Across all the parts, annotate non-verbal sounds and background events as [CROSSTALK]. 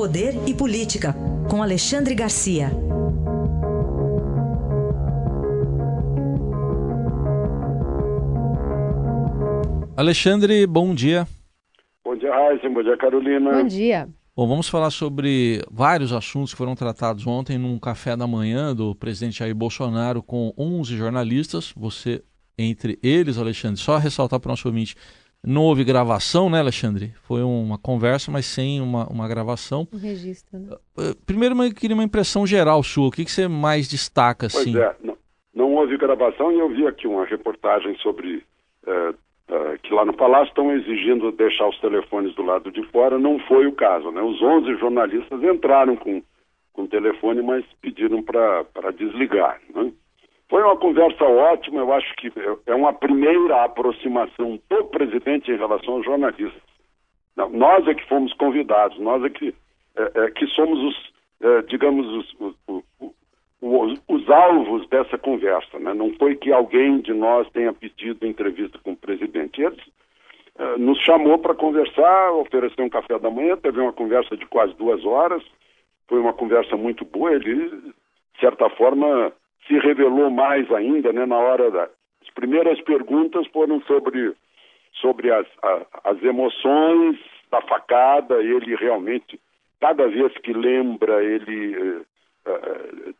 Poder e Política, com Alexandre Garcia. Alexandre, bom dia. Bom dia, Raíssa. Bom dia, Carolina. Bom dia. Bom, vamos falar sobre vários assuntos que foram tratados ontem num café da manhã do presidente Jair Bolsonaro com 11 jornalistas. Você, entre eles, Alexandre, só ressaltar para o nosso ouvinte, não houve gravação, né, Alexandre? Foi uma conversa, mas sem uma, uma gravação. Um registro, né? Eh, primeiro, eu queria uma impressão geral sua. O que, que você mais destaca, assim? Pois é, não, não houve gravação e eu vi aqui uma reportagem sobre eh, eh, que lá no Palácio estão exigindo deixar os telefones do lado de fora. Não foi o caso, né? Os 11 jornalistas entraram com, com o telefone, mas pediram para desligar, né? Foi uma conversa ótima, eu acho que é uma primeira aproximação do presidente em relação aos jornalistas. Nós é que fomos convidados, nós é que, é, é que somos os, é, digamos, os, os, os, os, alvos dessa conversa. Né? Não foi que alguém de nós tenha pedido entrevista com o presidente. Ele é, nos chamou para conversar, ofereceu um café da manhã, teve uma conversa de quase duas horas, foi uma conversa muito boa, ele, de certa forma, se revelou mais ainda, né, na hora da... As primeiras perguntas foram sobre, sobre as, a, as emoções da facada, ele realmente, cada vez que lembra, ele uh,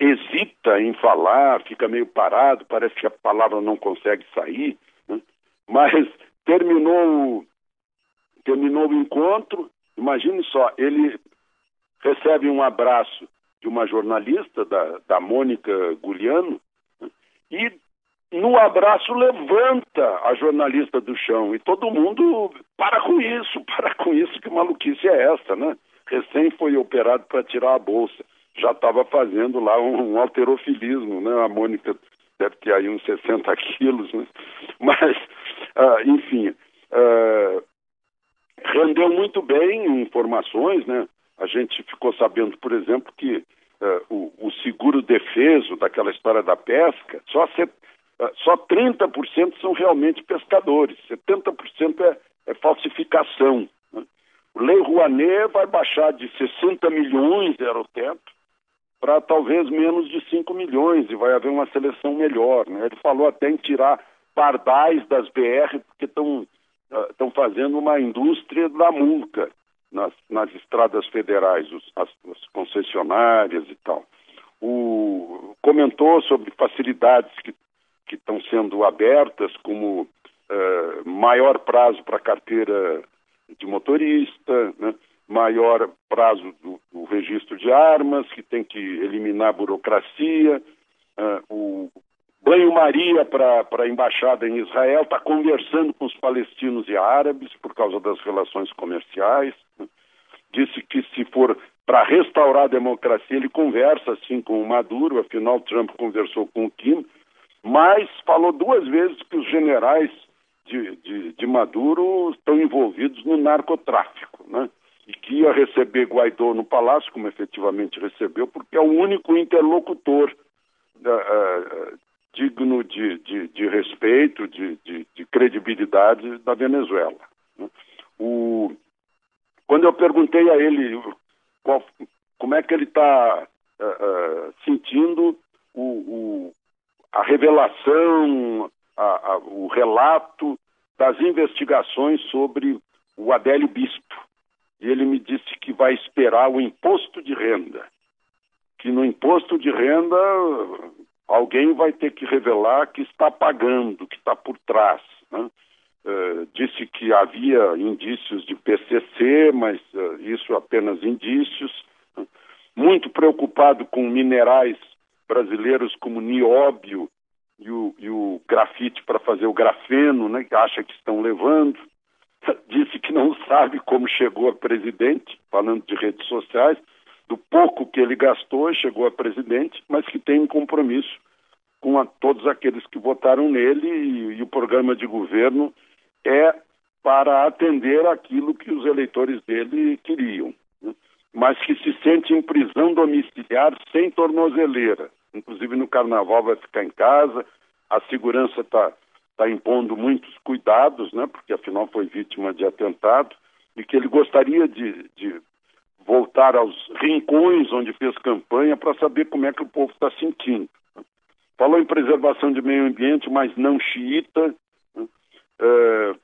hesita em falar, fica meio parado, parece que a palavra não consegue sair, né? mas terminou, terminou o encontro, imagine só, ele recebe um abraço de uma jornalista, da, da Mônica Guliano, e no abraço levanta a jornalista do chão. E todo mundo para com isso, [LAUGHS] para com isso, que maluquice é essa, né? Recém foi operado para tirar a bolsa. Já estava fazendo lá um, um, alterofilismo, né? A Mônica deve ter aí uns 60 quilos, né? [LAUGHS] Mas, uh, enfim, uh, rendeu muito bem informações, né? A gente ficou sabendo, por exemplo, que uh, o, o, seguro defeso daquela história da pesca, só, uh, só 30% são realmente pescadores, 70% é, é falsificação. Né? O Lei Rouanet vai baixar de 60 milhões, era o teto, para talvez menos de 5 milhões, e vai haver uma seleção melhor. Né? Ele falou até em tirar pardais das BR, porque estão uh, fazendo uma indústria da multa nas, nas estradas federais, os, as, as, concessionárias e tal. O, comentou sobre facilidades que, que estão sendo abertas, como uh, maior prazo para carteira de motorista, né? maior prazo do, do, registro de armas, que tem que eliminar a burocracia, uh, o banho-maria para a embaixada em Israel, está conversando com os palestinos e árabes por causa das relações comerciais. Disse que se for para restaurar a democracia, ele conversa assim com o Maduro, afinal Trump conversou com o Kim, mas falou duas vezes que os generais de, de, de Maduro estão envolvidos no narcotráfico, né? E que ia receber Guaidó no palácio, como efetivamente recebeu, porque é o único interlocutor uh, digno de, de, de respeito, de, de, de, credibilidade da Venezuela. Né? O, quando eu perguntei a ele qual, como é que ele está uh, uh, sentindo o, o, a revelação, a, a, o relato das investigações sobre o Adélio Bispo, e ele me disse que vai esperar o imposto de renda, que no imposto de renda alguém vai ter que revelar que está pagando, que está por trás. Né? Uh, disse que havia indícios de PCC, mas uh, isso apenas indícios. Né? Muito preocupado com minerais brasileiros como nióbio e o, e o grafite para fazer o grafeno, né, que acha que estão levando. [LAUGHS] Disse que não sabe como chegou a presidente, falando de redes sociais, do pouco que ele gastou e chegou a presidente, mas que tem um compromisso com a, todos aqueles que votaram nele e, e o programa de governo é para atender aquilo que os eleitores dele queriam, né? mas que se sente em prisão domiciliar sem tornozeleira. Inclusive no carnaval vai ficar em casa, a segurança está tá impondo muitos cuidados, né? porque afinal foi vítima de atentado, e que ele gostaria de, de voltar aos rincões onde fez campanha para saber como é que o povo está sentindo. Falou em preservação de meio ambiente, mas não xiita. É,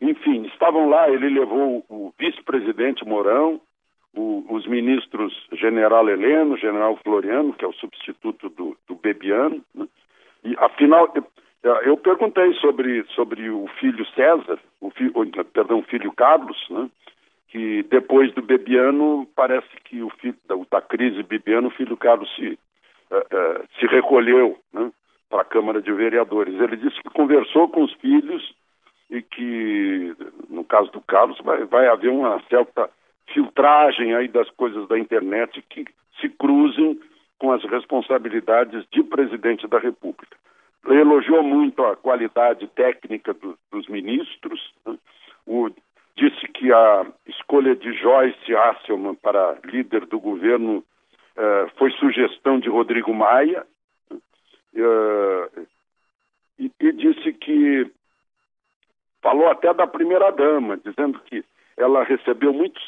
enfim, estavam lá, ele levou o vice-presidente Mourão, o, os ministros General Heleno, General Floriano, que é o substituto do, do Bebiano, né? e afinal, eu, eu, perguntei sobre, sobre o filho César, o filho, perdão, o filho Carlos, né? Que depois do Bebiano, parece que o filho da, da crise Bebiano, o filho Carlos se, uh, uh, se recolheu né? para a Câmara de Vereadores. Ele disse que conversou com os filhos e que, no caso do Carlos, vai, vai haver uma certa filtragem aí das coisas da internet que se cruzem com as responsabilidades de presidente da República. Ele elogiou muito a qualidade técnica do, dos ministros, né? o, disse que a escolha de Joyce Hasselman para líder do governo uh, foi sugestão de Rodrigo Maia, uh, e, e disse que falou até da primeira-dama, dizendo que ela recebeu muitos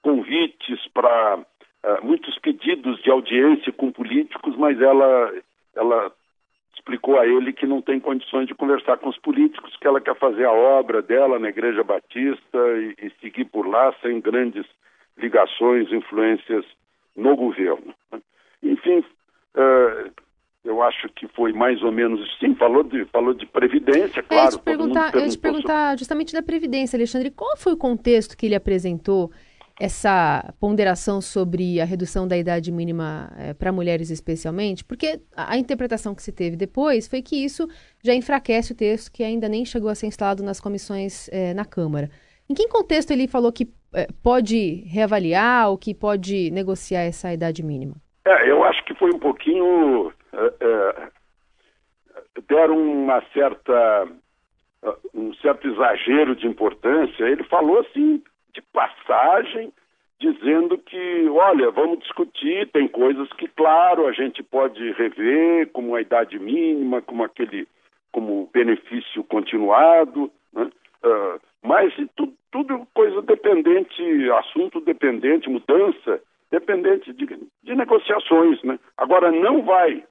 convites para uh, muitos pedidos de audiência com políticos, mas ela explicou a ele que não tem condições de conversar com os políticos, que ela quer fazer a obra dela na Igreja Batista e, e seguir por lá sem grandes ligações, influências no governo. Enfim, uh, eu acho que foi mais ou menos sim, falou de, falou de previdência, claro. Eu ia te perguntar, eu te perguntar justamente da previdência, Alexandre, qual foi o contexto que ele apresentou essa ponderação sobre a redução da idade mínima é, para mulheres especialmente, porque a, a, interpretação que se teve depois foi que isso já enfraquece o texto que ainda nem chegou a ser instalado nas comissões é, na Câmara. Em que contexto ele falou que é, pode reavaliar ou que pode negociar essa idade mínima? É, eu acho que foi um pouquinho deram uma certa um certo exagero de importância. Ele falou assim de passagem, dizendo que, olha, vamos discutir, tem coisas que, claro, a gente pode rever, como a idade mínima, como aquele, como benefício continuado, né? Uh, mas tudo, tudo coisa dependente, assunto dependente, mudança dependente de, de negociações, né? Agora não vai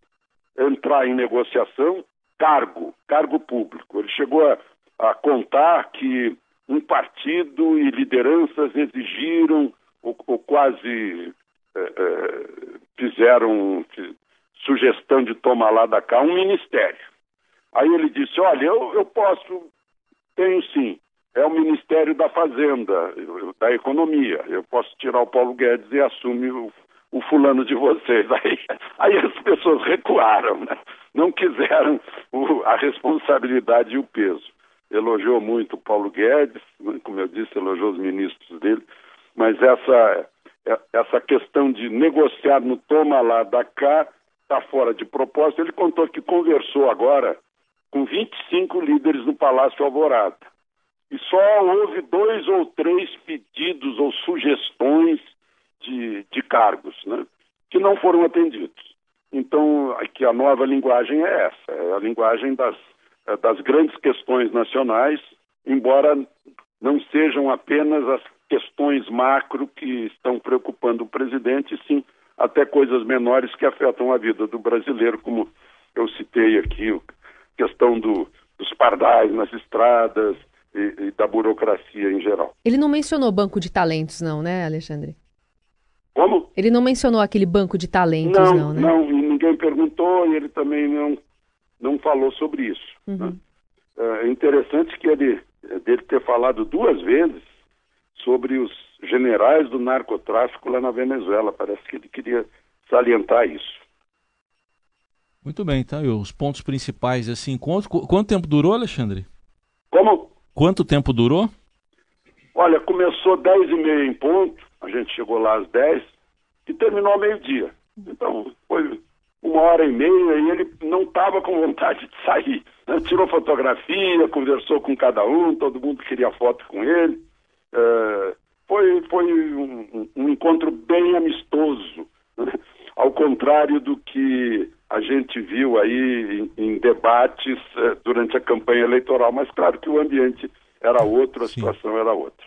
entrar em negociação cargo, cargo público. Ele chegou a, a contar que um partido e lideranças exigiram ou, ou quase é, é, fizeram sugestão de tomar lá da cá um ministério. Aí ele disse: Olha, eu, eu posso, tenho sim, é o Ministério da Fazenda, da Economia. Eu posso tirar o Paulo Guedes e assumir o, o fulano de vocês. [LAUGHS] Aí, aí as pessoas recuaram, né? não quiseram o, a responsabilidade e o peso elogiou muito o Paulo Guedes, como eu disse, elogiou os ministros dele, mas essa, essa questão de negociar no toma lá da cá está fora de propósito. Ele contou que conversou agora com 25 líderes no Palácio Alvorada. E só houve dois ou três pedidos ou sugestões de, de cargos, né, que não foram atendidos. Então, aqui a nova linguagem é essa, é a linguagem das das grandes questões nacionais, embora não sejam apenas as questões macro que estão preocupando o presidente, sim até coisas menores que afetam a vida do brasileiro, como eu citei aqui, a questão do, dos pardais nas estradas e, e, da burocracia em geral. Ele não mencionou banco de talentos, não, né, Alexandre? Como? Ele não mencionou aquele banco de talentos, não, não né? Não, ninguém perguntou e ele também não não falou sobre isso. Uhum. Né? É interessante que ele dele ter falado duas vezes sobre os generais do narcotráfico lá na Venezuela. Parece que ele queria salientar isso. Muito bem, então, os pontos principais desse encontro. Quanto tempo durou, Alexandre? Como? Quanto tempo durou? Olha, começou 10 e meia em ponto, a gente chegou lá às 10 e terminou ao meio-dia. Então, foi uma hora e meia e ele não estava com vontade de sair. Né? Tirou fotografia, conversou com cada um, todo mundo queria foto com ele. É, foi foi um, um, encontro bem amistoso, né? ao contrário do que a gente viu aí em, em debates é, durante a campanha eleitoral. Mas claro que o ambiente era outro, a Sim. situação era outra.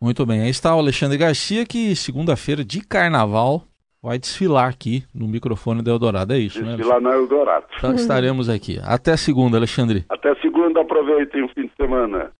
Muito bem, aí está o Alexandre Garcia, que segunda-feira de carnaval vai desfilar aqui no microfone do Eldorado. É isso, desfilar né? Desfilar no Eldorado. Então estaremos aqui. Até segunda, Alexandre. Até segunda, aproveitem o fim de semana.